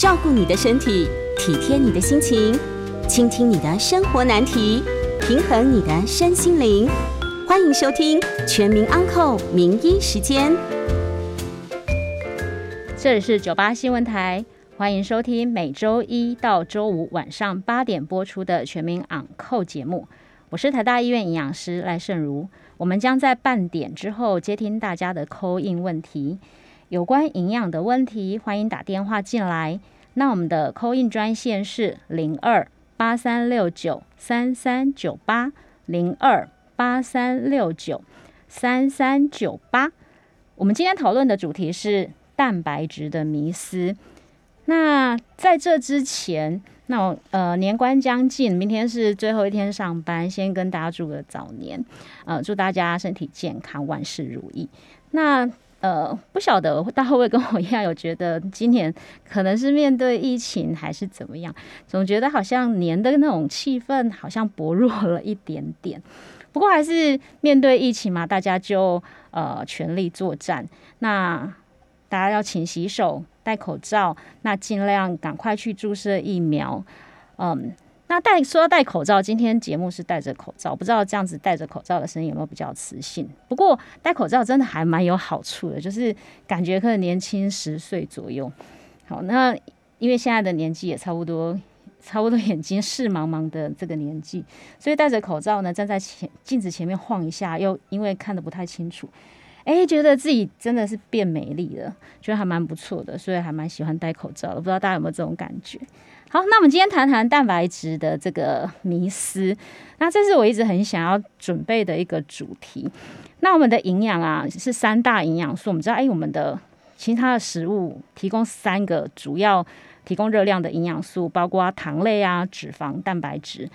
照顾你的身体，体贴你的心情，倾听你的生活难题，平衡你的身心灵。欢迎收听《全民安扣名医时间》。这里是九八新闻台，欢迎收听每周一到周五晚上八点播出的《全民昂扣》节目。我是台大医院营养师赖胜如，我们将在半点之后接听大家的扣印问题。有关营养的问题，欢迎打电话进来。那我们的扣印专线是零二八三六九三三九八零二八三六九三三九八。我们今天讨论的主题是蛋白质的迷思。那在这之前，那我呃年关将近，明天是最后一天上班，先跟大家祝个早年，呃祝大家身体健康，万事如意。那呃，不晓得大家会不会跟我一样，有觉得今年可能是面对疫情还是怎么样，总觉得好像年的那种气氛好像薄弱了一点点。不过还是面对疫情嘛，大家就呃全力作战。那大家要勤洗手、戴口罩，那尽量赶快去注射疫苗。嗯。那戴说要戴口罩，今天节目是戴着口罩，不知道这样子戴着口罩的声音有没有比较磁性？不过戴口罩真的还蛮有好处的，就是感觉可能年轻十岁左右。好，那因为现在的年纪也差不多，差不多眼睛视茫茫的这个年纪，所以戴着口罩呢，站在前镜子前面晃一下，又因为看得不太清楚，哎，觉得自己真的是变美丽了，觉得还蛮不错的，所以还蛮喜欢戴口罩的。不知道大家有没有这种感觉？好，那我们今天谈谈蛋白质的这个迷思。那这是我一直很想要准备的一个主题。那我们的营养啊，是三大营养素。我们知道，哎，我们的其他的食物提供三个主要提供热量的营养素，包括糖类啊、脂肪、蛋白质。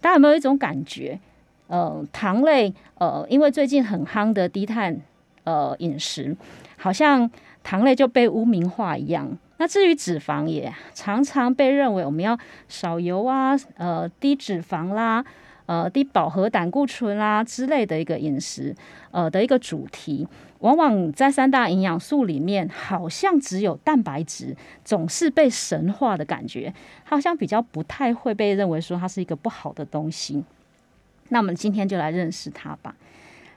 大家有没有一种感觉？呃，糖类，呃，因为最近很夯的低碳呃饮食，好像糖类就被污名化一样。那至于脂肪，也常常被认为我们要少油啊，呃，低脂肪啦，呃，低饱和胆固醇啦之类的一个饮食，呃的一个主题。往往在三大营养素里面，好像只有蛋白质总是被神化的感觉，好像比较不太会被认为说它是一个不好的东西。那我们今天就来认识它吧。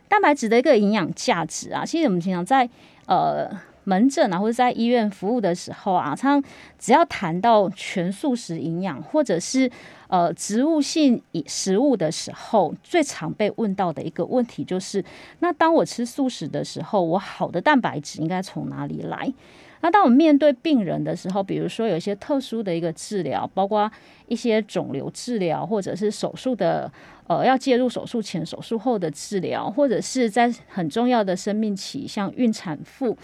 蛋白质的一个营养价值啊，其实我们经常在呃。门诊啊，或者在医院服务的时候啊，常只要谈到全素食营养，或者是呃植物性食物的时候，最常被问到的一个问题就是：那当我吃素食的时候，我好的蛋白质应该从哪里来？那当我们面对病人的时候，比如说有一些特殊的一个治疗，包括一些肿瘤治疗，或者是手术的呃要介入手术前、手术后的治疗，或者是在很重要的生命期，像孕产妇。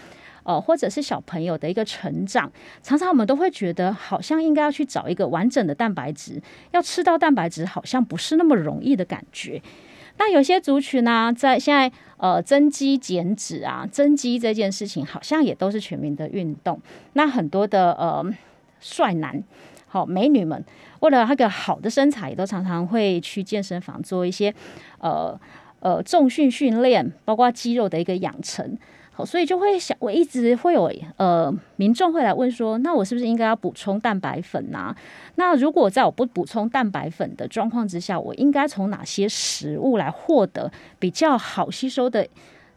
呃，或者是小朋友的一个成长，常常我们都会觉得，好像应该要去找一个完整的蛋白质，要吃到蛋白质，好像不是那么容易的感觉。那有些族群呢，在现在呃增肌减脂啊，增肌这件事情，好像也都是全民的运动。那很多的呃帅男、好美女们，为了那个好的身材，也都常常会去健身房做一些呃呃重训训练，包括肌肉的一个养成。所以就会想，我一直会有呃民众会来问说，那我是不是应该要补充蛋白粉呐？那如果在我不补充蛋白粉的状况之下，我应该从哪些食物来获得比较好吸收的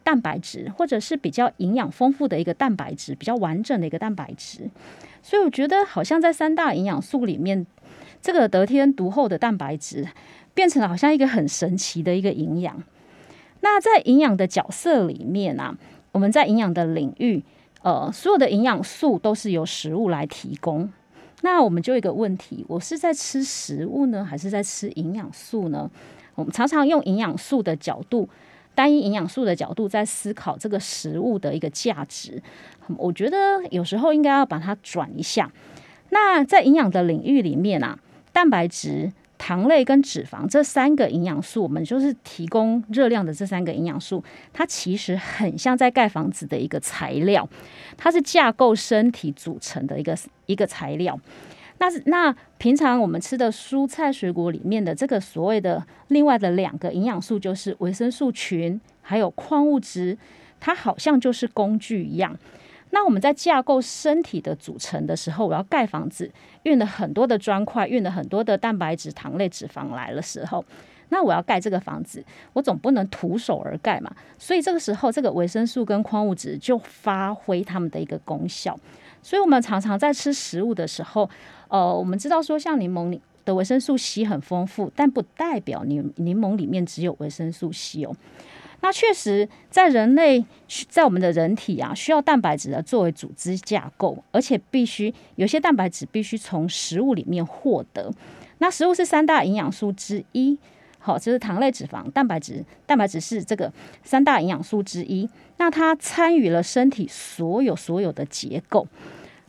蛋白质，或者是比较营养丰富的一个蛋白质，比较完整的一个蛋白质？所以我觉得好像在三大营养素里面，这个得天独厚的蛋白质变成了好像一个很神奇的一个营养。那在营养的角色里面啊。我们在营养的领域，呃，所有的营养素都是由食物来提供。那我们就一个问题：我是在吃食物呢，还是在吃营养素呢？我们常常用营养素的角度，单一营养素的角度在思考这个食物的一个价值。我觉得有时候应该要把它转一下。那在营养的领域里面啊，蛋白质。糖类跟脂肪这三个营养素，我们就是提供热量的这三个营养素，它其实很像在盖房子的一个材料，它是架构身体组成的一个一个材料。那是那平常我们吃的蔬菜水果里面的这个所谓的另外的两个营养素，就是维生素群还有矿物质，它好像就是工具一样。那我们在架构身体的组成的时候，我要盖房子，运了很多的砖块，运了很多的蛋白质、糖类、脂肪来的时候，那我要盖这个房子，我总不能徒手而盖嘛。所以这个时候，这个维生素跟矿物质就发挥它们的一个功效。所以我们常常在吃食物的时候，呃，我们知道说，像柠檬里的维生素 C 很丰富，但不代表柠柠檬里面只有维生素 C 哦。那确实，在人类，在我们的人体啊，需要蛋白质的作为组织架构，而且必须有些蛋白质必须从食物里面获得。那食物是三大营养素之一，好，就是糖类、脂肪、蛋白质。蛋白质是这个三大营养素之一，那它参与了身体所有所有的结构。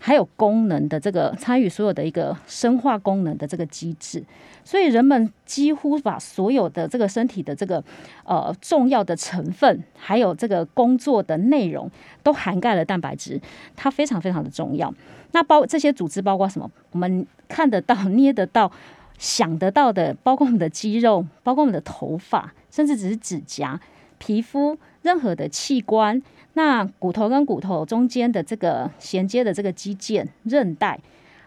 还有功能的这个参与所有的一个生化功能的这个机制，所以人们几乎把所有的这个身体的这个呃重要的成分，还有这个工作的内容，都涵盖了蛋白质，它非常非常的重要。那包这些组织包括什么？我们看得到、捏得到、想得到的，包括我们的肌肉，包括我们的头发，甚至只是指甲、皮肤，任何的器官。那骨头跟骨头中间的这个衔接的这个肌腱、韧带，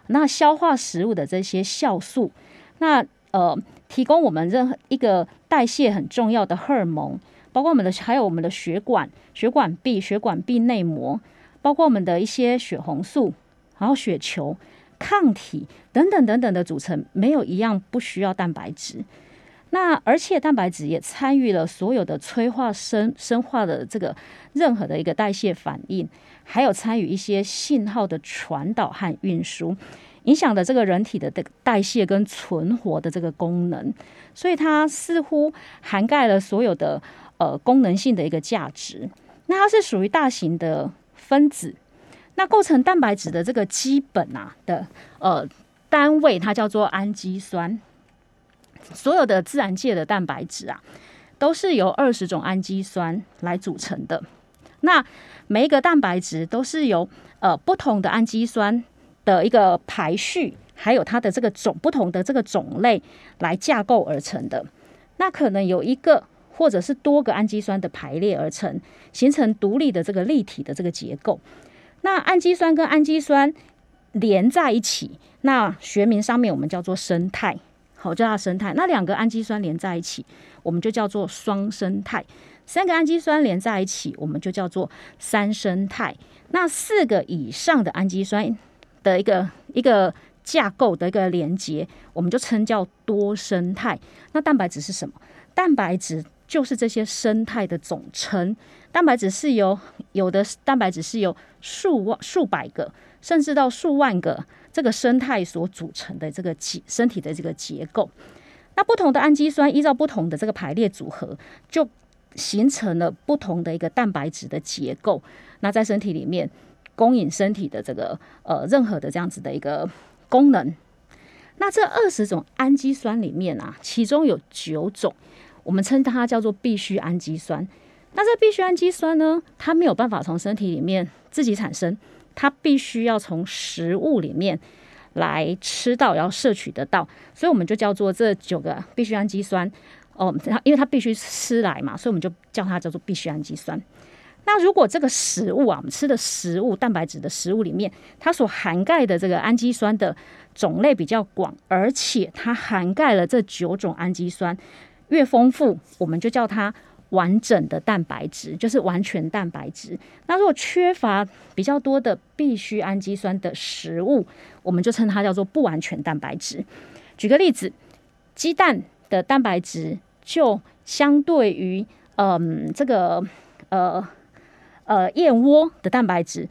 那消化食物的这些酵素，那呃，提供我们任何一个代谢很重要的荷尔蒙，包括我们的还有我们的血管、血管壁、血管壁内膜，包括我们的一些血红素，然后血球、抗体等等等等的组成，没有一样不需要蛋白质。那而且蛋白质也参与了所有的催化生生化的这个任何的一个代谢反应，还有参与一些信号的传导和运输，影响的这个人体的代谢跟存活的这个功能，所以它似乎涵盖了所有的呃功能性的一个价值。那它是属于大型的分子，那构成蛋白质的这个基本啊的呃单位，它叫做氨基酸。所有的自然界的蛋白质啊，都是由二十种氨基酸来组成的。那每一个蛋白质都是由呃不同的氨基酸的一个排序，还有它的这个种不同的这个种类来架构而成的。那可能有一个或者是多个氨基酸的排列而成，形成独立的这个立体的这个结构。那氨基酸跟氨基酸连在一起，那学名上面我们叫做生态。好，叫它生态。那两个氨基酸连在一起，我们就叫做双生态；三个氨基酸连在一起，我们就叫做三生态。那四个以上的氨基酸的一个一个架构的一个连接，我们就称叫多生态。那蛋白质是什么？蛋白质就是这些生态的总称。蛋白质是由有的蛋白质是由数万、数百个，甚至到数万个。这个生态所组成的这个结身体的这个结构，那不同的氨基酸依照不同的这个排列组合，就形成了不同的一个蛋白质的结构。那在身体里面供应身体的这个呃任何的这样子的一个功能。那这二十种氨基酸里面啊，其中有九种，我们称它叫做必需氨基酸。那这必需氨基酸呢，它没有办法从身体里面自己产生。它必须要从食物里面来吃到，要摄取得到，所以我们就叫做这九个必需氨基酸哦，它因为它必须吃来嘛，所以我们就叫它叫做必需氨基酸。那如果这个食物啊，我们吃的食物蛋白质的食物里面，它所涵盖的这个氨基酸的种类比较广，而且它涵盖了这九种氨基酸越丰富，我们就叫它。完整的蛋白质就是完全蛋白质。那如果缺乏比较多的必需氨基酸的食物，我们就称它叫做不完全蛋白质。举个例子，鸡蛋的蛋白质就相对于嗯这个呃呃燕窝的蛋白质，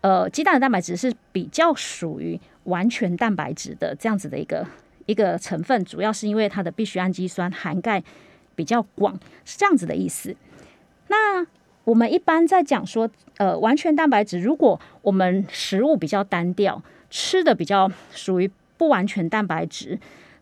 呃鸡蛋的蛋白质是比较属于完全蛋白质的这样子的一个一个成分，主要是因为它的必需氨基酸涵盖。比较广是这样子的意思。那我们一般在讲说，呃，完全蛋白质，如果我们食物比较单调，吃的比较属于不完全蛋白质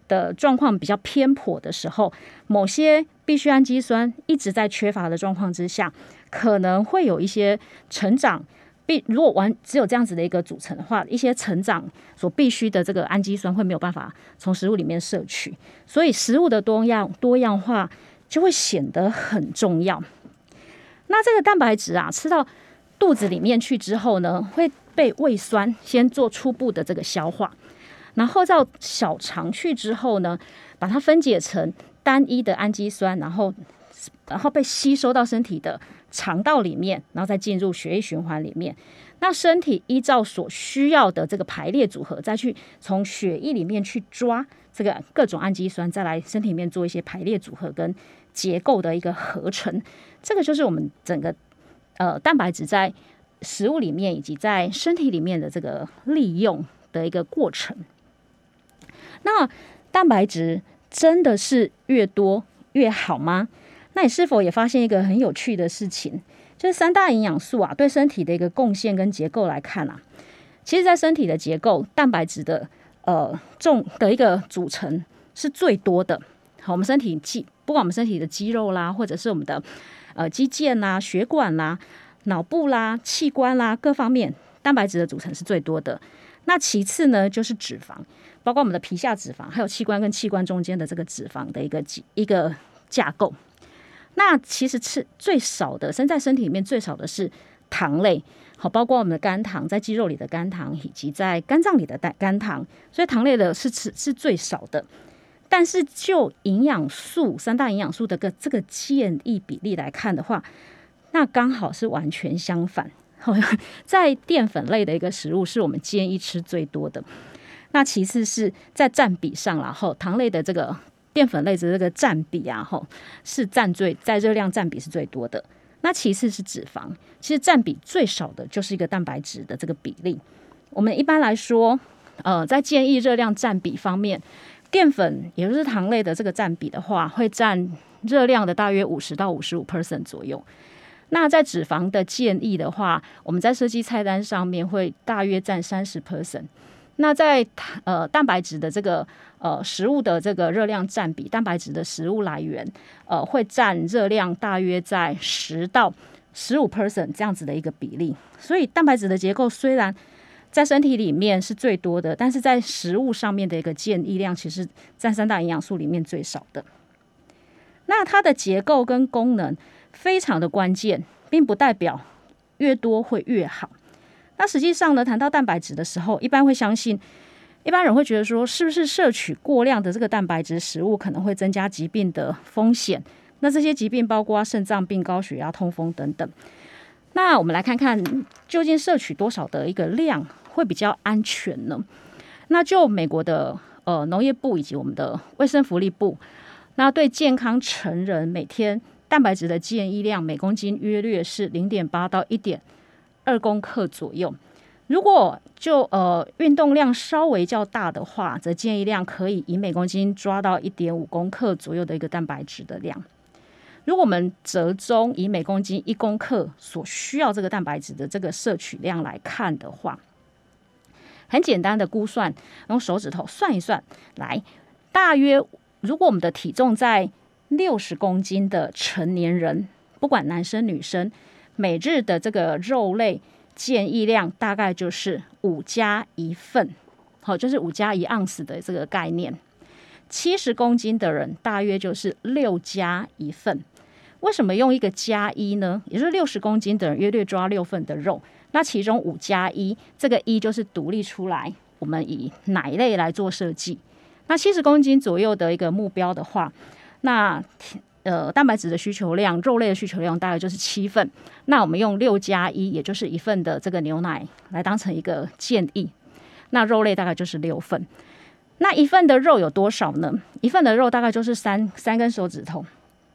的状况比较偏颇的时候，某些必需氨基酸一直在缺乏的状况之下，可能会有一些成长必如果完只有这样子的一个组成的话，一些成长所必须的这个氨基酸会没有办法从食物里面摄取，所以食物的多样多样化。就会显得很重要。那这个蛋白质啊，吃到肚子里面去之后呢，会被胃酸先做初步的这个消化，然后到小肠去之后呢，把它分解成单一的氨基酸，然后然后被吸收到身体的肠道里面，然后再进入血液循环里面。那身体依照所需要的这个排列组合，再去从血液里面去抓这个各种氨基酸，再来身体里面做一些排列组合跟结构的一个合成。这个就是我们整个呃蛋白质在食物里面以及在身体里面的这个利用的一个过程。那蛋白质真的是越多越好吗？那你是否也发现一个很有趣的事情？就是三大营养素啊，对身体的一个贡献跟结构来看啊，其实，在身体的结构，蛋白质的呃重的一个组成是最多的。好，我们身体肌，不管我们身体的肌肉啦，或者是我们的呃肌腱啦、血管啦、脑部啦、器官啦各方面，蛋白质的组成是最多的。那其次呢，就是脂肪，包括我们的皮下脂肪，还有器官跟器官中间的这个脂肪的一个一个架构。那其实吃最少的，生在身体里面最少的是糖类，好，包括我们的肝糖，在肌肉里的肝糖，以及在肝脏里的肝肝糖，所以糖类的是吃是最少的。但是就营养素三大营养素的个这个建议比例来看的话，那刚好是完全相反。在淀粉类的一个食物是我们建议吃最多的，那其次是在占比上，然后糖类的这个。淀粉类的这个占比啊，吼是占最在热量占比是最多的。那其次是脂肪，其实占比最少的就是一个蛋白质的这个比例。我们一般来说，呃，在建议热量占比方面，淀粉也就是糖类的这个占比的话，会占热量的大约五十到五十五 percent 左右。那在脂肪的建议的话，我们在设计菜单上面会大约占三十 percent。那在呃蛋白质的这个呃食物的这个热量占比，蛋白质的食物来源呃会占热量大约在十到十五 percent 这样子的一个比例。所以蛋白质的结构虽然在身体里面是最多的，但是在食物上面的一个建议量其实占三大营养素里面最少的。那它的结构跟功能非常的关键，并不代表越多会越好。那实际上呢，谈到蛋白质的时候，一般会相信，一般人会觉得说，是不是摄取过量的这个蛋白质食物可能会增加疾病的风险？那这些疾病包括肾脏病、高血压、痛风等等。那我们来看看，究竟摄取多少的一个量会比较安全呢？那就美国的呃农业部以及我们的卫生福利部，那对健康成人每天蛋白质的建议量每公斤约略是零点八到一点。二公克左右，如果就呃运动量稍微较大的话，则建议量可以以每公斤抓到一点五公克左右的一个蛋白质的量。如果我们折中以每公斤一公克所需要这个蛋白质的这个摄取量来看的话，很简单的估算，用手指头算一算，来大约如果我们的体重在六十公斤的成年人，不管男生女生。每日的这个肉类建议量大概就是五加一份，好，就是五加一盎司的这个概念。七十公斤的人大约就是六加一份。为什么用一个加一呢？也就是六十公斤的人约略抓六份的肉，那其中五加一这个一就是独立出来，我们以奶类来做设计。那七十公斤左右的一个目标的话，那。呃，蛋白质的需求量，肉类的需求量大概就是七份。那我们用六加一，也就是一份的这个牛奶来当成一个建议。那肉类大概就是六份。那一份的肉有多少呢？一份的肉大概就是三三根手指头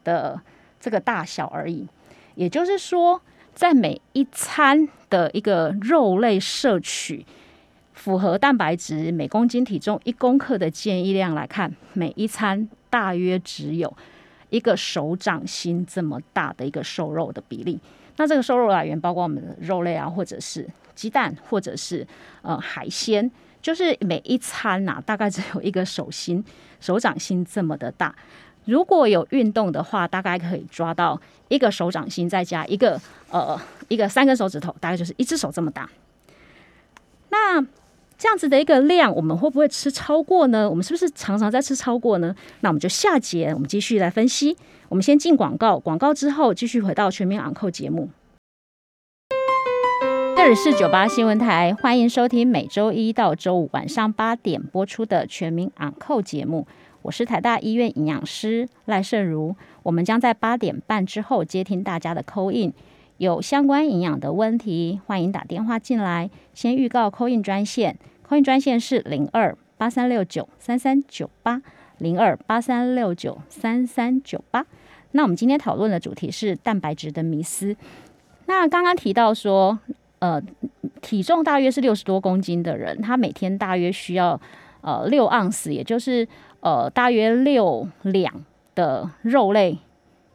的这个大小而已。也就是说，在每一餐的一个肉类摄取，符合蛋白质每公斤体重一公克的建议量来看，每一餐大约只有。一个手掌心这么大的一个瘦肉的比例，那这个瘦肉来源包括我们的肉类啊，或者是鸡蛋，或者是呃海鲜，就是每一餐呐，大概只有一个手心、手掌心这么的大。如果有运动的话，大概可以抓到一个手掌心，再加一个呃一个三根手指头，大概就是一只手这么大。那这样子的一个量，我们会不会吃超过呢？我们是不是常常在吃超过呢？那我们就下节我们继续来分析。我们先进广告，广告之后继续回到全民昂扣节目。这里是九八新闻台，欢迎收听每周一到周五晚上八点播出的《全民昂扣》节目。我是台大医院营养师赖胜如，我们将在八点半之后接听大家的扣印，有相关营养的问题，欢迎打电话进来。先预告扣印专线，扣印专线是零二八三六九三三九八零二八三六九三三九八。那我们今天讨论的主题是蛋白质的迷思。那刚刚提到说。呃，体重大约是六十多公斤的人，他每天大约需要呃六盎司，也就是呃大约六两的肉类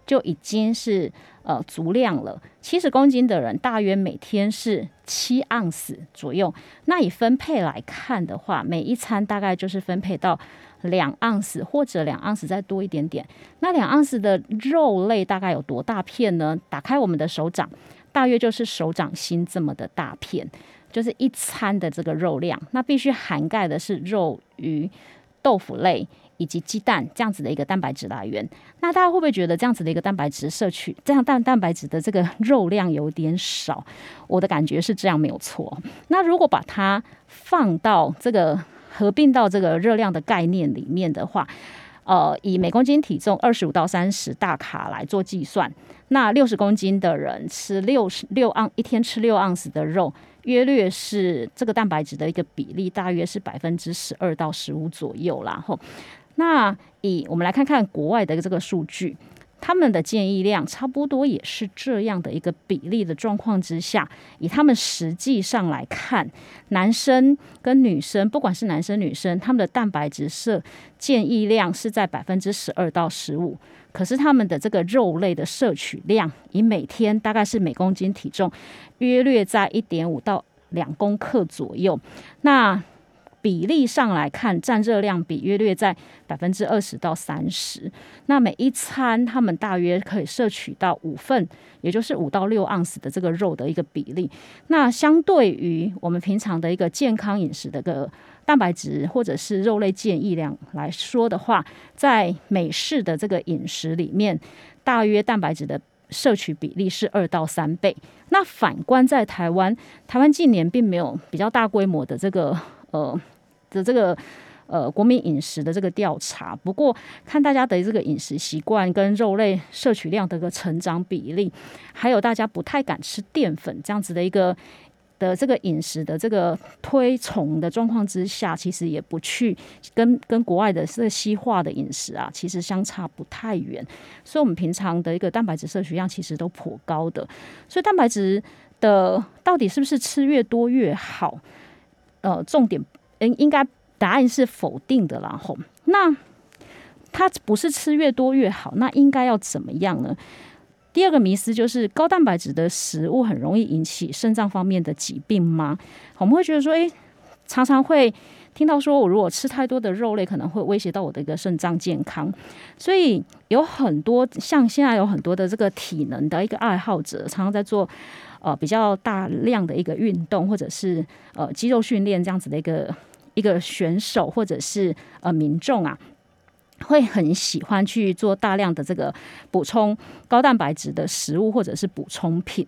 就已经是呃足量了。七十公斤的人大约每天是七盎司左右。那以分配来看的话，每一餐大概就是分配到两盎司或者两盎司再多一点点。那两盎司的肉类大概有多大片呢？打开我们的手掌。大约就是手掌心这么的大片，就是一餐的这个肉量。那必须涵盖的是肉、鱼、豆腐类以及鸡蛋这样子的一个蛋白质来源。那大家会不会觉得这样子的一个蛋白质摄取，这样蛋蛋白质的这个 肉量有点少？我的感觉是这样没有错。那如果把它放到这个合并到这个热量的概念里面的话，呃，以每公斤体重二十五到三十大卡来做计算，那六十公斤的人吃六十六盎一天吃六盎司的肉，约略是这个蛋白质的一个比例，大约是百分之十二到十五左右啦。吼，那以我们来看看国外的这个数据。他们的建议量差不多也是这样的一个比例的状况之下，以他们实际上来看，男生跟女生，不管是男生女生，他们的蛋白质摄建议量是在百分之十二到十五，可是他们的这个肉类的摄取量，以每天大概是每公斤体重约略在一点五到两公克左右，那。比例上来看，占热量比约略在百分之二十到三十。那每一餐他们大约可以摄取到五份，也就是五到六盎司的这个肉的一个比例。那相对于我们平常的一个健康饮食的个蛋白质或者是肉类建议量来说的话，在美式的这个饮食里面，大约蛋白质的摄取比例是二到三倍。那反观在台湾，台湾近年并没有比较大规模的这个呃。的这个呃国民饮食的这个调查，不过看大家的这个饮食习惯跟肉类摄取量的一个成长比例，还有大家不太敢吃淀粉这样子的一个的这个饮食的这个推崇的状况之下，其实也不去跟跟国外的这个西化的饮食啊，其实相差不太远。所以，我们平常的一个蛋白质摄取量其实都颇高的。所以，蛋白质的到底是不是吃越多越好？呃，重点。应该答案是否定的，然后那它不是吃越多越好，那应该要怎么样呢？第二个迷思就是高蛋白质的食物很容易引起肾脏方面的疾病吗？我们会觉得说，诶，常常会听到说我如果吃太多的肉类，可能会威胁到我的一个肾脏健康，所以有很多像现在有很多的这个体能的一个爱好者，常常在做。呃，比较大量的一个运动，或者是呃肌肉训练这样子的一个一个选手，或者是呃民众啊，会很喜欢去做大量的这个补充高蛋白质的食物或者是补充品。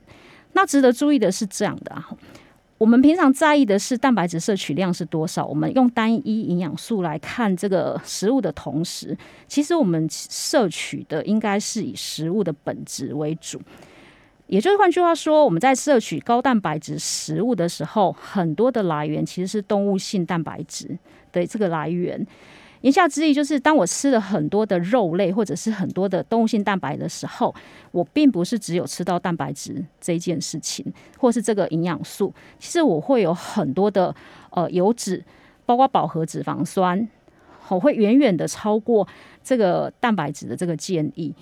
那值得注意的是这样的啊，我们平常在意的是蛋白质摄取量是多少。我们用单一营养素来看这个食物的同时，其实我们摄取的应该是以食物的本质为主。也就是换句话说，我们在摄取高蛋白质食物的时候，很多的来源其实是动物性蛋白质的这个来源。言下之意就是，当我吃了很多的肉类或者是很多的动物性蛋白的时候，我并不是只有吃到蛋白质这一件事情，或是这个营养素。其实我会有很多的呃油脂，包括饱和脂肪酸，我会远远的超过这个蛋白质的这个建议。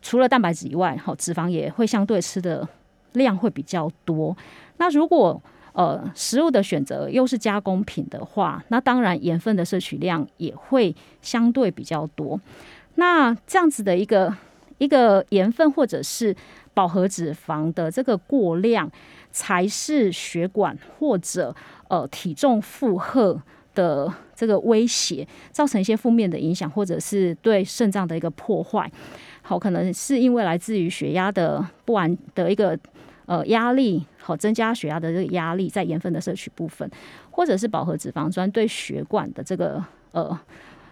除了蛋白质以外，好脂肪也会相对吃的量会比较多。那如果呃食物的选择又是加工品的话，那当然盐分的摄取量也会相对比较多。那这样子的一个一个盐分或者是饱和脂肪的这个过量，才是血管或者呃体重负荷的这个威胁，造成一些负面的影响，或者是对肾脏的一个破坏。好，可能是因为来自于血压的不完的一个呃压力，好增加血压的这个压力，在盐分的摄取部分，或者是饱和脂肪酸对血管的这个呃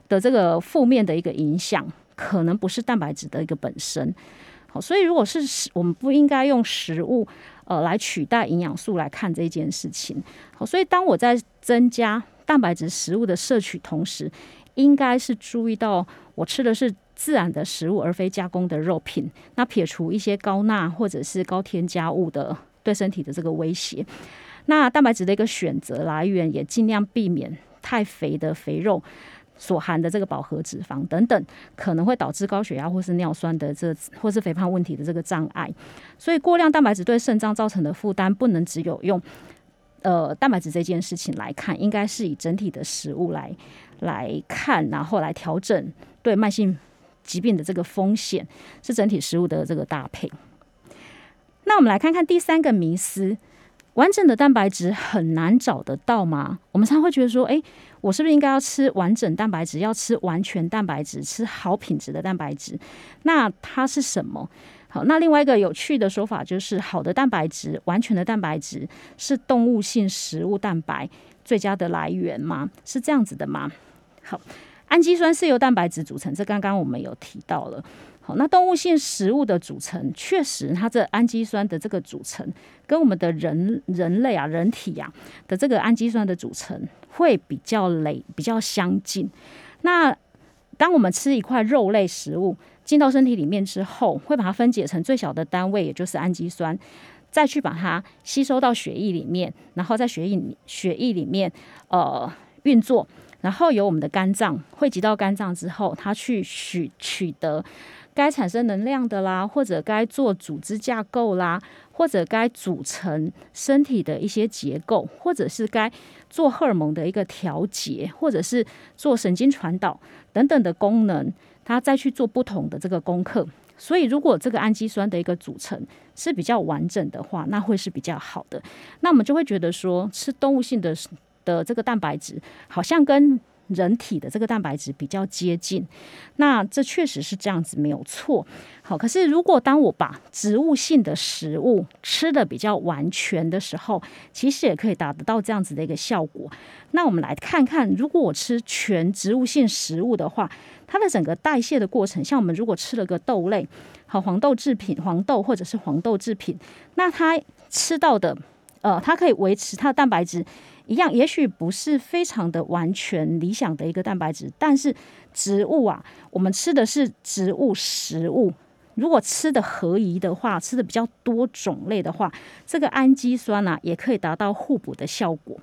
的这个负面的一个影响，可能不是蛋白质的一个本身。好，所以如果是食我们不应该用食物呃来取代营养素来看这件事情。好，所以当我在增加蛋白质食物的摄取同时，应该是注意到我吃的是。自然的食物，而非加工的肉品。那撇除一些高钠或者是高添加物的对身体的这个威胁，那蛋白质的一个选择来源也尽量避免太肥的肥肉所含的这个饱和脂肪等等，可能会导致高血压或是尿酸的这或是肥胖问题的这个障碍。所以过量蛋白质对肾脏造成的负担，不能只有用呃蛋白质这件事情来看，应该是以整体的食物来来看，然后来调整对慢性。疾病的这个风险是整体食物的这个搭配。那我们来看看第三个迷思：完整的蛋白质很难找得到吗？我们常会觉得说，诶，我是不是应该要吃完整蛋白质，要吃完全蛋白质，吃好品质的蛋白质？那它是什么？好，那另外一个有趣的说法就是，好的蛋白质、完全的蛋白质是动物性食物蛋白最佳的来源吗？是这样子的吗？好。氨基酸是由蛋白质组成，这刚刚我们有提到了。好，那动物性食物的组成，确实它这氨基酸的这个组成，跟我们的人人类啊、人体呀的这个氨基酸的组成会比较类、比较相近。那当我们吃一块肉类食物进到身体里面之后，会把它分解成最小的单位，也就是氨基酸，再去把它吸收到血液里面，然后在血液血液里面呃运作。然后由我们的肝脏汇集到肝脏之后，它去取取得该产生能量的啦，或者该做组织架构啦，或者该组成身体的一些结构，或者是该做荷尔蒙的一个调节，或者是做神经传导等等的功能，它再去做不同的这个功课。所以，如果这个氨基酸的一个组成是比较完整的话，那会是比较好的。那我们就会觉得说，吃动物性的。的这个蛋白质好像跟人体的这个蛋白质比较接近，那这确实是这样子没有错。好，可是如果当我把植物性的食物吃的比较完全的时候，其实也可以达得到这样子的一个效果。那我们来看看，如果我吃全植物性食物的话，它的整个代谢的过程，像我们如果吃了个豆类，好黄豆制品、黄豆或者是黄豆制品，那它吃到的，呃，它可以维持它的蛋白质。一样，也许不是非常的完全理想的一个蛋白质，但是植物啊，我们吃的是植物食物，如果吃的合宜的话，吃的比较多种类的话，这个氨基酸呢，也可以达到互补的效果。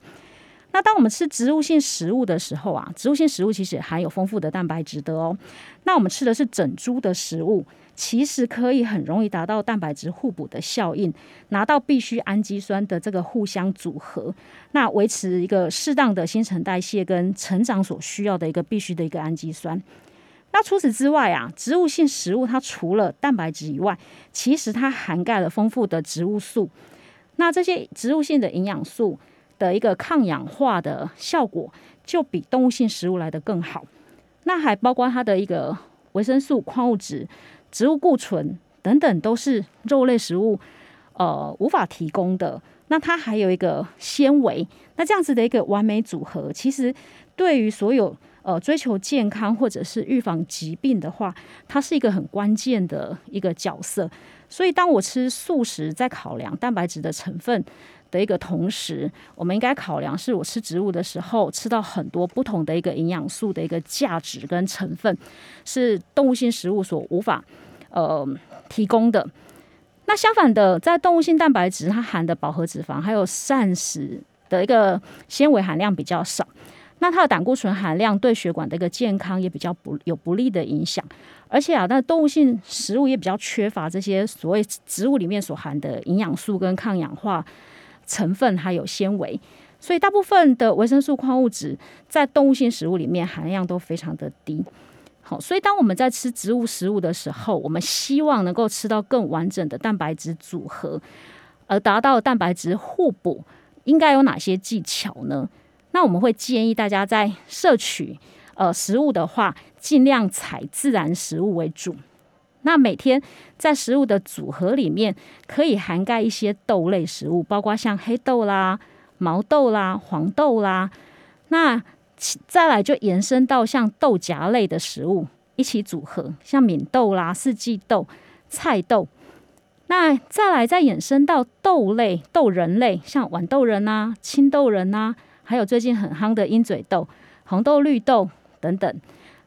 那当我们吃植物性食物的时候啊，植物性食物其实含有丰富的蛋白质的哦。那我们吃的是整株的食物。其实可以很容易达到蛋白质互补的效应，拿到必需氨基酸的这个互相组合，那维持一个适当的新陈代谢跟成长所需要的一个必须的一个氨基酸。那除此之外啊，植物性食物它除了蛋白质以外，其实它涵盖了丰富的植物素。那这些植物性的营养素的一个抗氧化的效果，就比动物性食物来的更好。那还包括它的一个维生素、矿物质。植物固醇等等都是肉类食物呃无法提供的。那它还有一个纤维，那这样子的一个完美组合，其实对于所有呃追求健康或者是预防疾病的话，它是一个很关键的一个角色。所以当我吃素食，在考量蛋白质的成分的一个同时，我们应该考量是我吃植物的时候，吃到很多不同的一个营养素的一个价值跟成分，是动物性食物所无法。呃，提供的那相反的，在动物性蛋白质，它含的饱和脂肪还有膳食的一个纤维含量比较少，那它的胆固醇含量对血管的一个健康也比较不有不利的影响，而且啊，那动物性食物也比较缺乏这些所谓植物里面所含的营养素跟抗氧化成分还有纤维，所以大部分的维生素、矿物质在动物性食物里面含量都非常的低。好，所以当我们在吃植物食物的时候，我们希望能够吃到更完整的蛋白质组合，而达到蛋白质互补，应该有哪些技巧呢？那我们会建议大家在摄取呃食物的话，尽量采自然食物为主。那每天在食物的组合里面，可以涵盖一些豆类食物，包括像黑豆啦、毛豆啦、黄豆啦。那再来就延伸到像豆荚类的食物一起组合，像敏豆啦、四季豆、菜豆。那再来再衍生到豆类、豆仁类，像豌豆仁啊、青豆仁啊，还有最近很夯的鹰嘴豆、红豆、绿豆等等。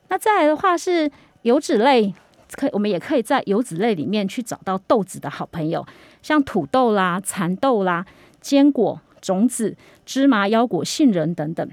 那再来的话是油脂类。可，我们也可以在油脂类里面去找到豆子的好朋友，像土豆啦、蚕豆啦、坚果、种子、芝麻、腰果、杏仁等等。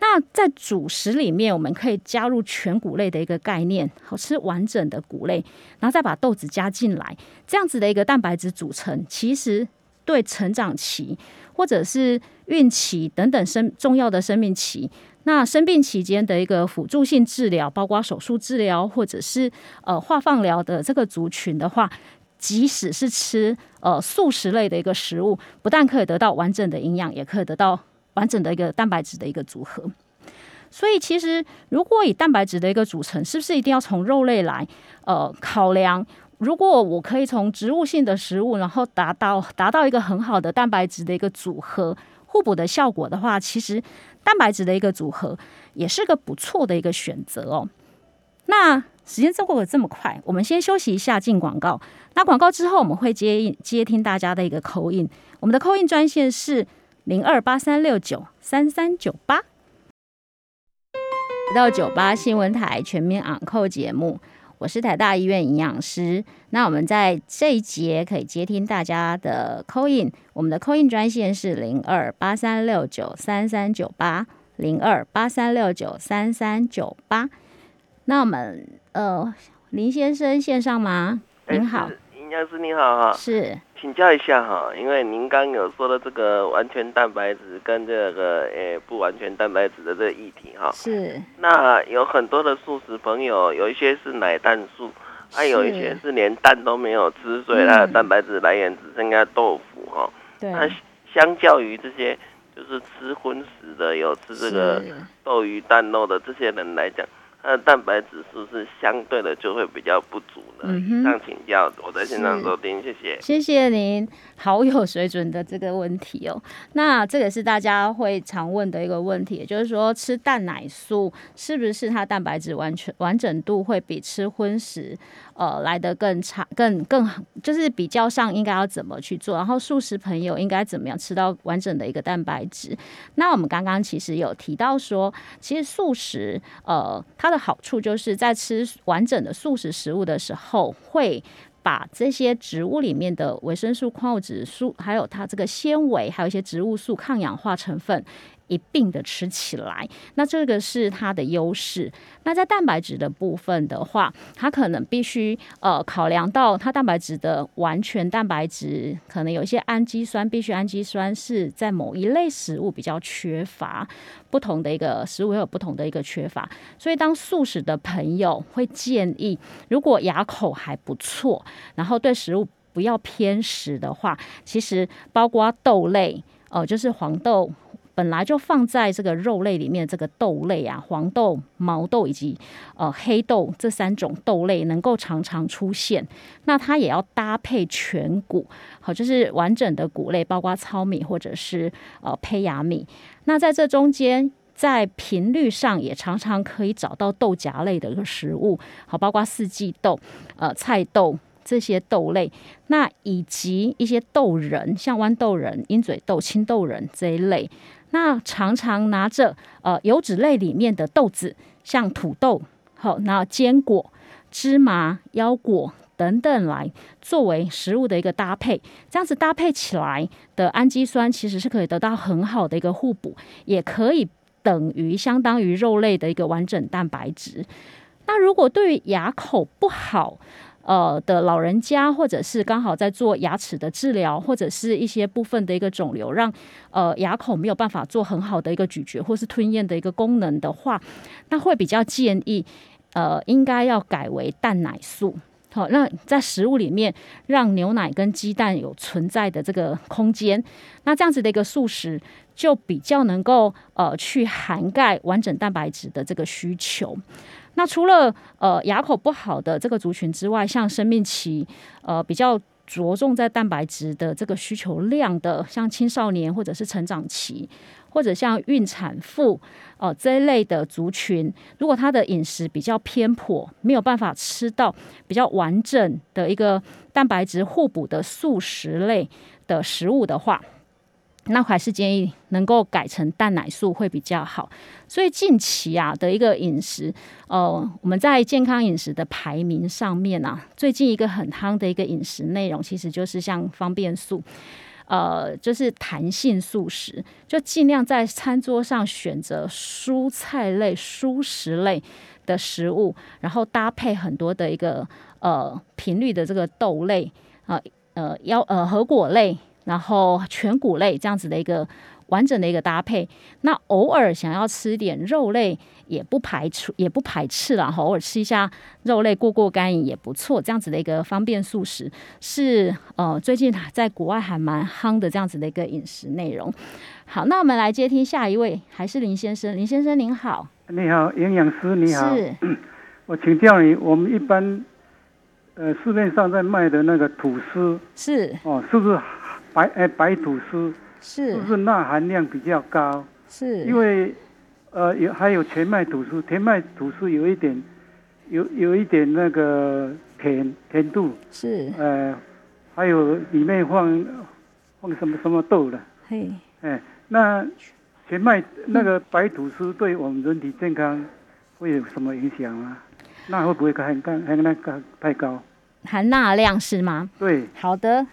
那在主食里面，我们可以加入全谷类的一个概念，好吃完整的谷类，然后再把豆子加进来，这样子的一个蛋白质组成，其实对成长期或者是孕期等等生重要的生命期。那生病期间的一个辅助性治疗，包括手术治疗或者是呃化放疗的这个族群的话，即使是吃呃素食类的一个食物，不但可以得到完整的营养，也可以得到完整的一个蛋白质的一个组合。所以，其实如果以蛋白质的一个组成，是不是一定要从肉类来呃考量？如果我可以从植物性的食物，然后达到达到一个很好的蛋白质的一个组合。互补的效果的话，其实蛋白质的一个组合也是个不错的一个选择哦。那时间过得这么快，我们先休息一下，进广告。那广告之后，我们会接接听大家的一个扣印。我们的扣印专线是零二八三六九三三九八。到九八新闻台全面昂扣节目。我是台大医院营养师，那我们在这一节可以接听大家的 call in，我们的 call in 专线是零二八三六九三三九八零二八三六九三三九八。那我们呃林先生线上吗？您好，营养师您好哈，是。请教一下哈，因为您刚有说的这个完全蛋白质跟这个诶不完全蛋白质的这个议题哈，是。那有很多的素食朋友，有一些是奶蛋素，还有一些是连蛋都没有吃，所以它的蛋白质来源只剩下豆腐哈。对。那相较于这些就是吃荤食的，有吃这个豆鱼蛋肉的这些人来讲。那蛋白质是不是相对的就会比较不足呢？想请教，我在现场收听，谢谢。谢谢您，好有水准的这个问题哦。那这个是大家会常问的一个问题，也就是说吃蛋奶素是不是它蛋白质完全完整度会比吃荤食？呃，来的更差，更更就是比较上应该要怎么去做，然后素食朋友应该怎么样吃到完整的一个蛋白质？那我们刚刚其实有提到说，其实素食呃它的好处就是在吃完整的素食食物的时候，会把这些植物里面的维生素、矿物质、素，还有它这个纤维，还有一些植物素、抗氧化成分。一并的吃起来，那这个是它的优势。那在蛋白质的部分的话，它可能必须呃考量到它蛋白质的完全蛋白质，可能有一些氨基酸，必须氨基酸是在某一类食物比较缺乏，不同的一个食物会有不同的一个缺乏。所以当素食的朋友会建议，如果牙口还不错，然后对食物不要偏食的话，其实包括豆类，呃，就是黄豆。本来就放在这个肉类里面，这个豆类啊，黄豆、毛豆以及呃黑豆这三种豆类能够常常出现，那它也要搭配全谷，好，就是完整的谷类，包括糙米或者是呃胚芽米。那在这中间，在频率上也常常可以找到豆荚类的一个食物，好，包括四季豆、呃菜豆这些豆类，那以及一些豆仁，像豌豆仁、鹰嘴豆、青豆仁这一类。那常常拿着呃油脂类里面的豆子，像土豆，好，那坚果、芝麻、腰果等等来作为食物的一个搭配，这样子搭配起来的氨基酸其实是可以得到很好的一个互补，也可以等于相当于肉类的一个完整蛋白质。那如果对于牙口不好，呃的老人家，或者是刚好在做牙齿的治疗，或者是一些部分的一个肿瘤，让呃牙口没有办法做很好的一个咀嚼或是吞咽的一个功能的话，那会比较建议呃应该要改为蛋奶素。好，让在食物里面让牛奶跟鸡蛋有存在的这个空间，那这样子的一个素食就比较能够呃去涵盖完整蛋白质的这个需求。那除了呃牙口不好的这个族群之外，像生命期呃比较着重在蛋白质的这个需求量的，像青少年或者是成长期。或者像孕产妇哦这一类的族群，如果他的饮食比较偏颇，没有办法吃到比较完整的一个蛋白质互补的素食类的食物的话，那还是建议能够改成蛋奶素会比较好。所以近期啊的一个饮食，呃，我们在健康饮食的排名上面啊，最近一个很夯的一个饮食内容，其实就是像方便素。呃，就是弹性素食，就尽量在餐桌上选择蔬菜类、蔬食类的食物，然后搭配很多的一个呃频率的这个豆类啊呃腰呃核果类，然后全谷类这样子的一个。完整的一个搭配，那偶尔想要吃点肉类也不排除，也不排斥了哈。偶尔吃一下肉类过过干瘾也不错，这样子的一个方便素食是呃最近在国外还蛮夯的这样子的一个饮食内容。好，那我们来接听下一位，还是林先生。林先生您好，你好，营养师你好，是，我请教你，我们一般呃市面上在卖的那个吐司是哦，是不是白哎白吐司？是，不是钠含量比较高？是，因为呃有还有全麦吐司，全麦吐司有一点有有一点那个甜甜度，是，呃还有里面放放什么什么豆的，嘿，哎，那全麦那个白吐司对我们人体健康会有什么影响吗？钠会不会含高含那个太高？含钠量是吗？对，好的。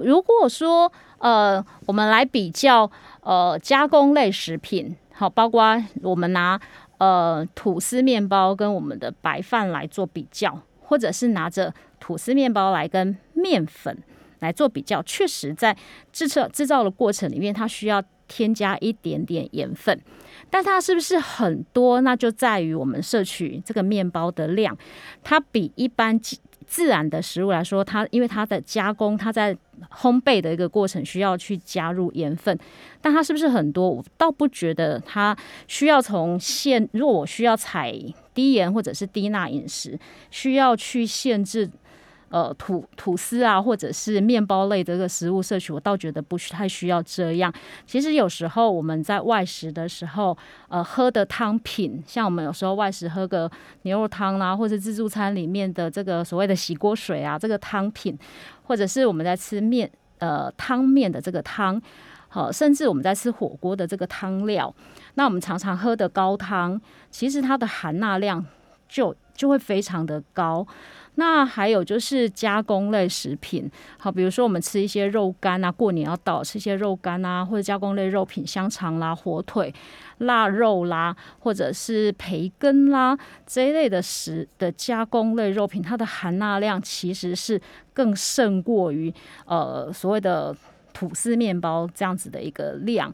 如果说呃，我们来比较呃加工类食品，好，包括我们拿呃吐司面包跟我们的白饭来做比较，或者是拿着吐司面包来跟面粉来做比较，确实在制造制造的过程里面，它需要添加一点点盐分，但它是不是很多？那就在于我们摄取这个面包的量，它比一般。自然的食物来说，它因为它的加工，它在烘焙的一个过程需要去加入盐分，但它是不是很多？我倒不觉得它需要从限。如果我需要采低盐或者是低钠饮食，需要去限制。呃，吐吐司啊，或者是面包类的这个食物摄取，我倒觉得不太需要这样。其实有时候我们在外食的时候，呃，喝的汤品，像我们有时候外食喝个牛肉汤啦，或者自助餐里面的这个所谓的洗锅水啊，这个汤品，或者是我们在吃面呃汤面的这个汤，好，甚至我们在吃火锅的这个汤料，那我们常常喝的高汤，其实它的含钠量就就会非常的高。那还有就是加工类食品，好，比如说我们吃一些肉干啊，过年要到吃一些肉干啊，或者加工类肉品，香肠啦、火腿、腊肉啦，或者是培根啦这一类的食的加工类肉品，它的含钠量其实是更胜过于呃所谓的吐司面包这样子的一个量，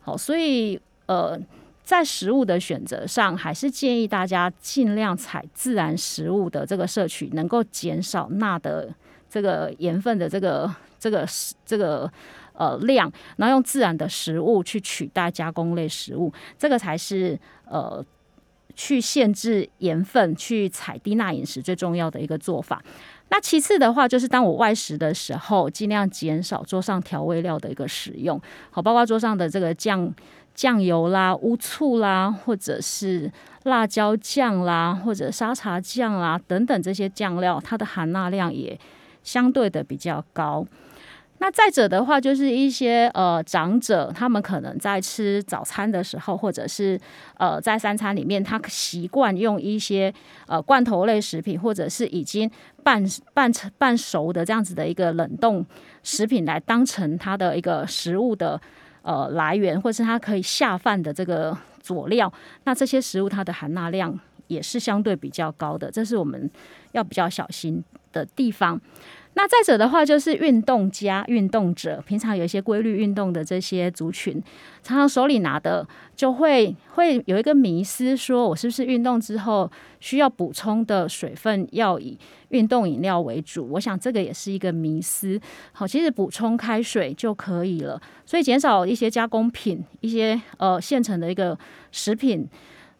好，所以呃。在食物的选择上，还是建议大家尽量采自然食物的这个摄取，能够减少钠的这个盐分的这个这个这个呃量，然后用自然的食物去取代加工类食物，这个才是呃去限制盐分、去采低钠饮食最重要的一个做法。那其次的话，就是当我外食的时候，尽量减少桌上调味料的一个使用，好，包括桌上的这个酱。酱油啦、乌醋啦，或者是辣椒酱啦，或者沙茶酱啦等等这些酱料，它的含钠量也相对的比较高。那再者的话，就是一些呃长者，他们可能在吃早餐的时候，或者是呃在三餐里面，他习惯用一些呃罐头类食品，或者是已经半半成半熟的这样子的一个冷冻食品来当成他的一个食物的。呃，来源或是它可以下饭的这个佐料，那这些食物它的含钠量也是相对比较高的，这是我们要比较小心的地方。那再者的话，就是运动家、运动者，平常有一些规律运动的这些族群，常常手里拿的就会会有一个迷思，说我是不是运动之后需要补充的水分要以运动饮料为主？我想这个也是一个迷思。好，其实补充开水就可以了，所以减少一些加工品、一些呃现成的一个食品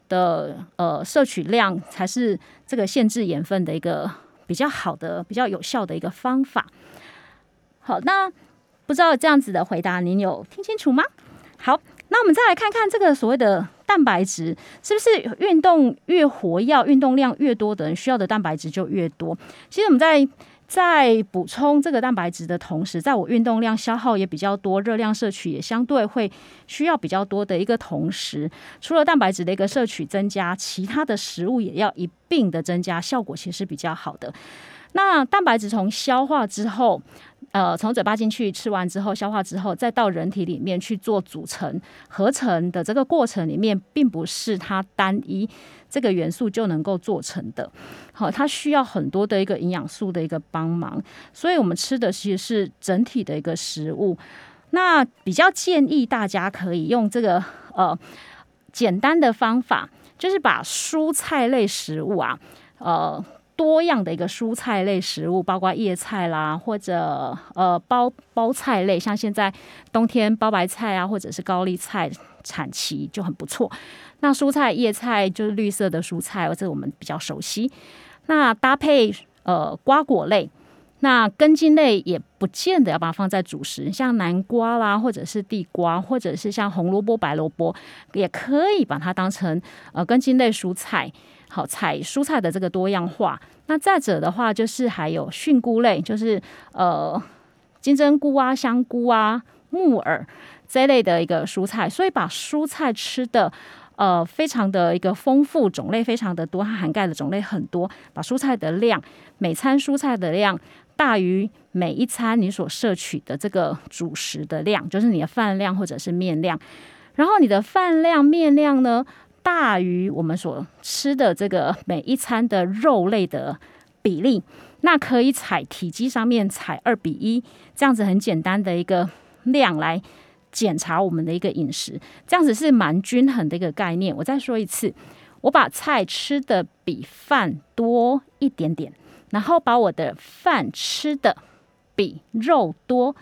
的呃摄取量，才是这个限制盐分的一个。比较好的、比较有效的一个方法。好，那不知道这样子的回答您有听清楚吗？好，那我们再来看看这个所谓的蛋白质，是不是运动越活跃、运动量越多的人需要的蛋白质就越多？其实我们在在补充这个蛋白质的同时，在我运动量消耗也比较多，热量摄取也相对会需要比较多的一个同时，除了蛋白质的一个摄取增加，其他的食物也要一并的增加，效果其实比较好的。那蛋白质从消化之后，呃，从嘴巴进去吃完之后，消化之后，再到人体里面去做组成合成的这个过程里面，并不是它单一这个元素就能够做成的。好，它需要很多的一个营养素的一个帮忙，所以我们吃的其实是整体的一个食物。那比较建议大家可以用这个呃简单的方法，就是把蔬菜类食物啊，呃。多样的一个蔬菜类食物，包括叶菜啦，或者呃包包菜类，像现在冬天包白菜啊，或者是高丽菜产期就很不错。那蔬菜叶菜就是绿色的蔬菜，这我们比较熟悉。那搭配呃瓜果类，那根茎类也不见得要把它放在主食，像南瓜啦，或者是地瓜，或者是像红萝卜、白萝卜，也可以把它当成呃根茎类蔬菜。好，采蔬菜的这个多样化。那再者的话，就是还有菌菇类，就是呃金针菇啊、香菇啊、木耳这类的一个蔬菜。所以把蔬菜吃的呃非常的一个丰富，种类非常的多，它涵盖的种类很多。把蔬菜的量，每餐蔬菜的量大于每一餐你所摄取的这个主食的量，就是你的饭量或者是面量。然后你的饭量、面量呢？大于我们所吃的这个每一餐的肉类的比例，那可以采体积上面采二比一，这样子很简单的一个量来检查我们的一个饮食，这样子是蛮均衡的一个概念。我再说一次，我把菜吃的比饭多一点点，然后把我的饭吃的比肉多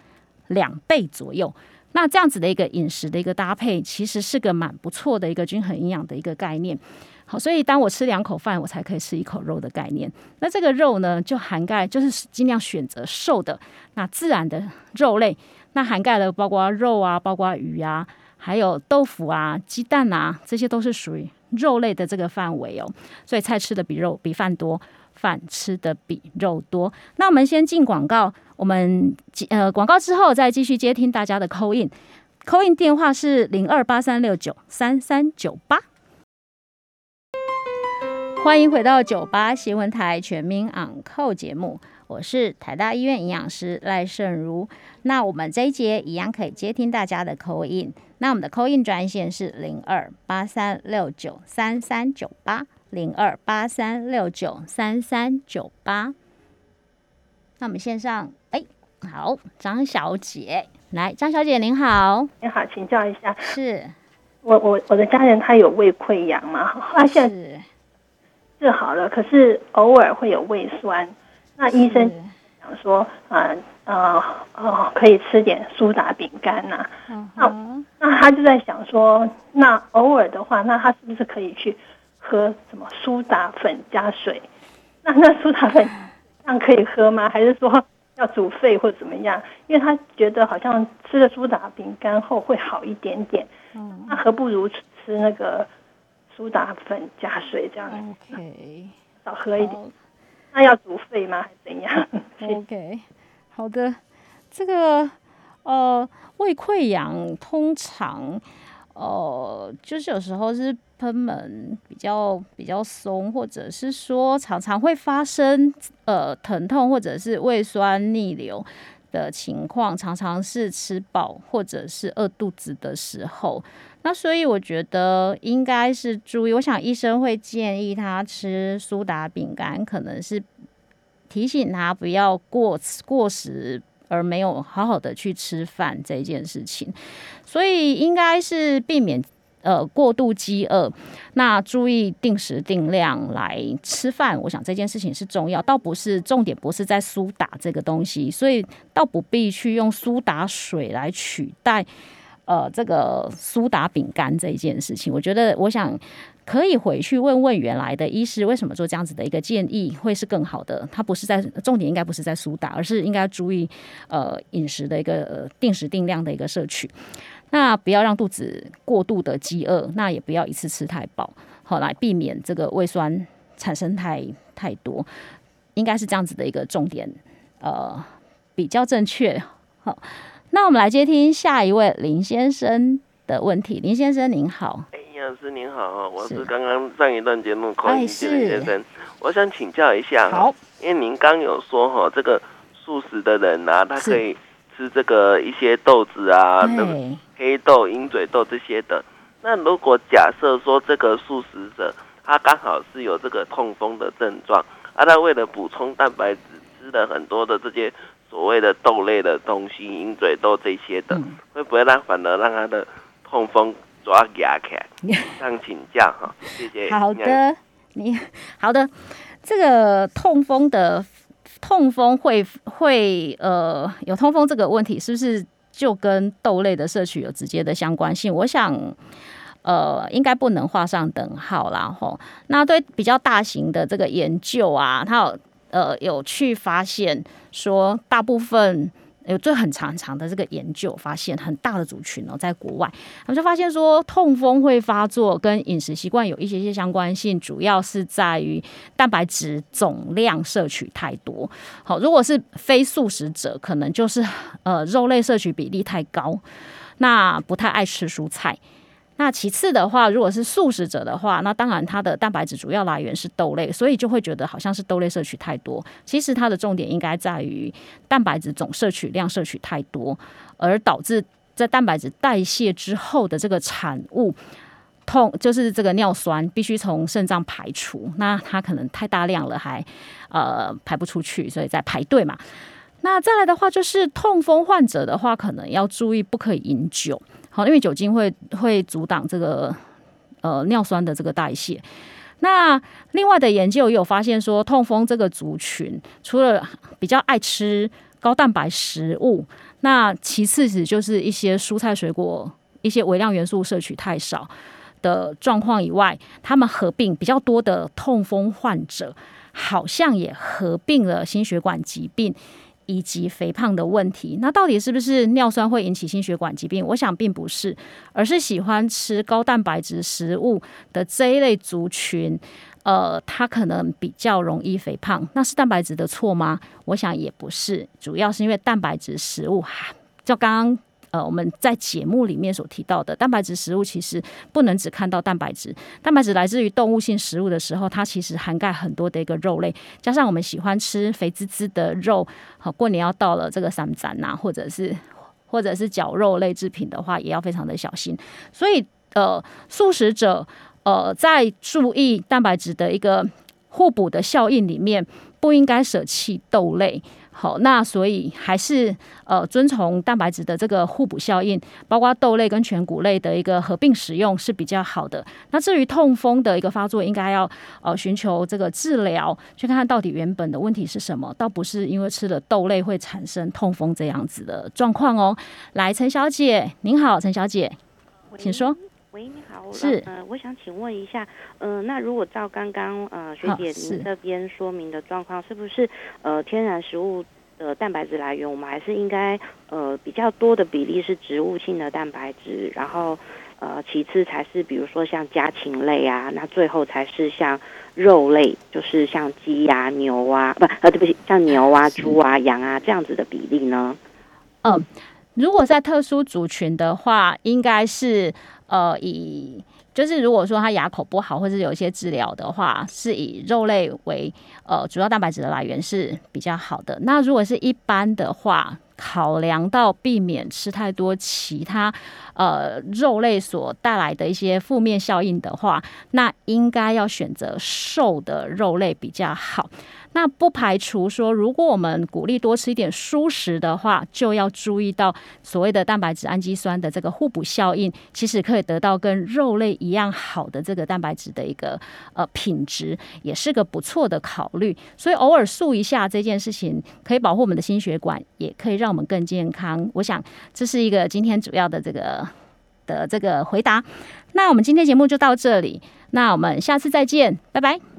两倍左右。那这样子的一个饮食的一个搭配，其实是个蛮不错的一个均衡营养的一个概念。好，所以当我吃两口饭，我才可以吃一口肉的概念。那这个肉呢，就涵盖就是尽量选择瘦的，那自然的肉类，那涵盖了包括肉啊，包括鱼啊，还有豆腐啊、鸡蛋啊，这些都是属于肉类的这个范围哦。所以菜吃的比肉比饭多，饭吃的比肉多。那我们先进广告。我们呃广告之后再继续接听大家的扣印，扣印电话是零二八三六九三三九八。欢迎回到九八新闻台全民昂扣节目，我是台大医院营养师赖胜如。那我们这一节一样可以接听大家的扣印，那我们的扣印专线是零二八三六九三三九八零二八三六九三三九八。那我们线上，哎，好，张小姐，来，张小姐您好，您好，请教一下，是。我我我的家人他有胃溃疡嘛，他现在治好了，可是偶尔会有胃酸，那医生讲说，啊呃哦，可以吃点苏打饼干呐，那那他就在想说，那偶尔的话，那他是不是可以去喝什么苏打粉加水？那那苏打粉。这样可以喝吗？还是说要煮沸或怎么样？因为他觉得好像吃了苏打饼干后会好一点点。嗯，那何不如吃那个苏打粉加水这样？OK，少喝一点。那要煮沸吗？还是怎样？OK，好的。这个呃，胃溃疡通常呃，就是有时候是。喷门比较比较松，或者是说常常会发生呃疼痛，或者是胃酸逆流的情况，常常是吃饱或者是饿肚子的时候。那所以我觉得应该是注意，我想医生会建议他吃苏打饼干，可能是提醒他不要过过食而没有好好的去吃饭这件事情，所以应该是避免。呃，过度饥饿，那注意定时定量来吃饭。我想这件事情是重要，倒不是重点，不是在苏打这个东西，所以倒不必去用苏打水来取代呃这个苏打饼干这一件事情。我觉得，我想可以回去问问原来的医师为什么做这样子的一个建议，会是更好的。它不是在重点，应该不是在苏打，而是应该注意呃饮食的一个定时定量的一个摄取。那不要让肚子过度的饥饿，那也不要一次吃太饱，好来避免这个胃酸产生太太多，应该是这样子的一个重点，呃，比较正确。好，那我们来接听下一位林先生的问题。林先生您好，哎，营养师您好，我是刚刚上一段节目口音的林先生，我想请教一下，好，因为您刚有说哈，这个素食的人啊，他可以。吃这个一些豆子啊，那个黑豆、鹰嘴豆这些的。那如果假设说这个素食者他刚好是有这个痛风的症状，啊，他为了补充蛋白质，吃了很多的这些所谓的豆类的东西，鹰嘴豆这些的，会不会让反而让他的痛风抓牙开？想请教哈，谢谢。好的，你好的，这个痛风的。痛风会会呃有痛风这个问题，是不是就跟豆类的摄取有直接的相关性？我想呃应该不能画上等号啦吼。那对比较大型的这个研究啊，它有呃有去发现说大部分。有做很长很长的这个研究，发现很大的族群哦，在国外，他们就发现说，痛风会发作跟饮食习惯有一些些相关性，主要是在于蛋白质总量摄取太多。好，如果是非素食者，可能就是呃肉类摄取比例太高，那不太爱吃蔬菜。那其次的话，如果是素食者的话，那当然它的蛋白质主要来源是豆类，所以就会觉得好像是豆类摄取太多。其实它的重点应该在于蛋白质总摄取量摄取太多，而导致在蛋白质代谢之后的这个产物痛，就是这个尿酸必须从肾脏排除，那它可能太大量了，还呃排不出去，所以在排队嘛。那再来的话，就是痛风患者的话，可能要注意不可以饮酒。好，因为酒精会会阻挡这个呃尿酸的这个代谢。那另外的研究也有发现说，痛风这个族群除了比较爱吃高蛋白食物，那其次是就是一些蔬菜水果、一些微量元素摄取太少的状况以外，他们合并比较多的痛风患者，好像也合并了心血管疾病。以及肥胖的问题，那到底是不是尿酸会引起心血管疾病？我想并不是，而是喜欢吃高蛋白质食物的这一类族群，呃，他可能比较容易肥胖。那是蛋白质的错吗？我想也不是，主要是因为蛋白质食物哈，就刚刚。呃，我们在节目里面所提到的蛋白质食物，其实不能只看到蛋白质。蛋白质来自于动物性食物的时候，它其实涵盖很多的一个肉类，加上我们喜欢吃肥滋滋的肉。好，过年要到了，这个三斩呐，或者是或者是绞肉类制品的话，也要非常的小心。所以，呃，素食者呃，在注意蛋白质的一个互补的效应里面，不应该舍弃豆类。好，那所以还是呃遵从蛋白质的这个互补效应，包括豆类跟全谷类的一个合并使用是比较好的。那至于痛风的一个发作，应该要呃寻求这个治疗，去看看到底原本的问题是什么，倒不是因为吃了豆类会产生痛风这样子的状况哦。来，陈小姐，您好，陈小姐，请说。喂，你好，是呃，我想请问一下，呃，那如果照刚刚呃学姐您这边说明的状况，是不是呃天然食物的蛋白质来源，我们还是应该呃比较多的比例是植物性的蛋白质，然后呃其次才是比如说像家禽类啊，那最后才是像肉类，就是像鸡啊、牛啊，不呃对不起，像牛啊、猪啊、羊啊这样子的比例呢？嗯，如果在特殊族群的话，应该是。呃，以就是如果说他牙口不好，或者有一些治疗的话，是以肉类为呃主要蛋白质的来源是比较好的。那如果是一般的话，考量到避免吃太多其他呃肉类所带来的一些负面效应的话，那应该要选择瘦的肉类比较好。那不排除说，如果我们鼓励多吃一点蔬食的话，就要注意到所谓的蛋白质氨基酸的这个互补效应，其实可以得到跟肉类一样好的这个蛋白质的一个呃品质，也是个不错的考虑。所以偶尔素一下这件事情，可以保护我们的心血管，也可以让我们更健康。我想这是一个今天主要的这个的这个回答。那我们今天节目就到这里，那我们下次再见，拜拜。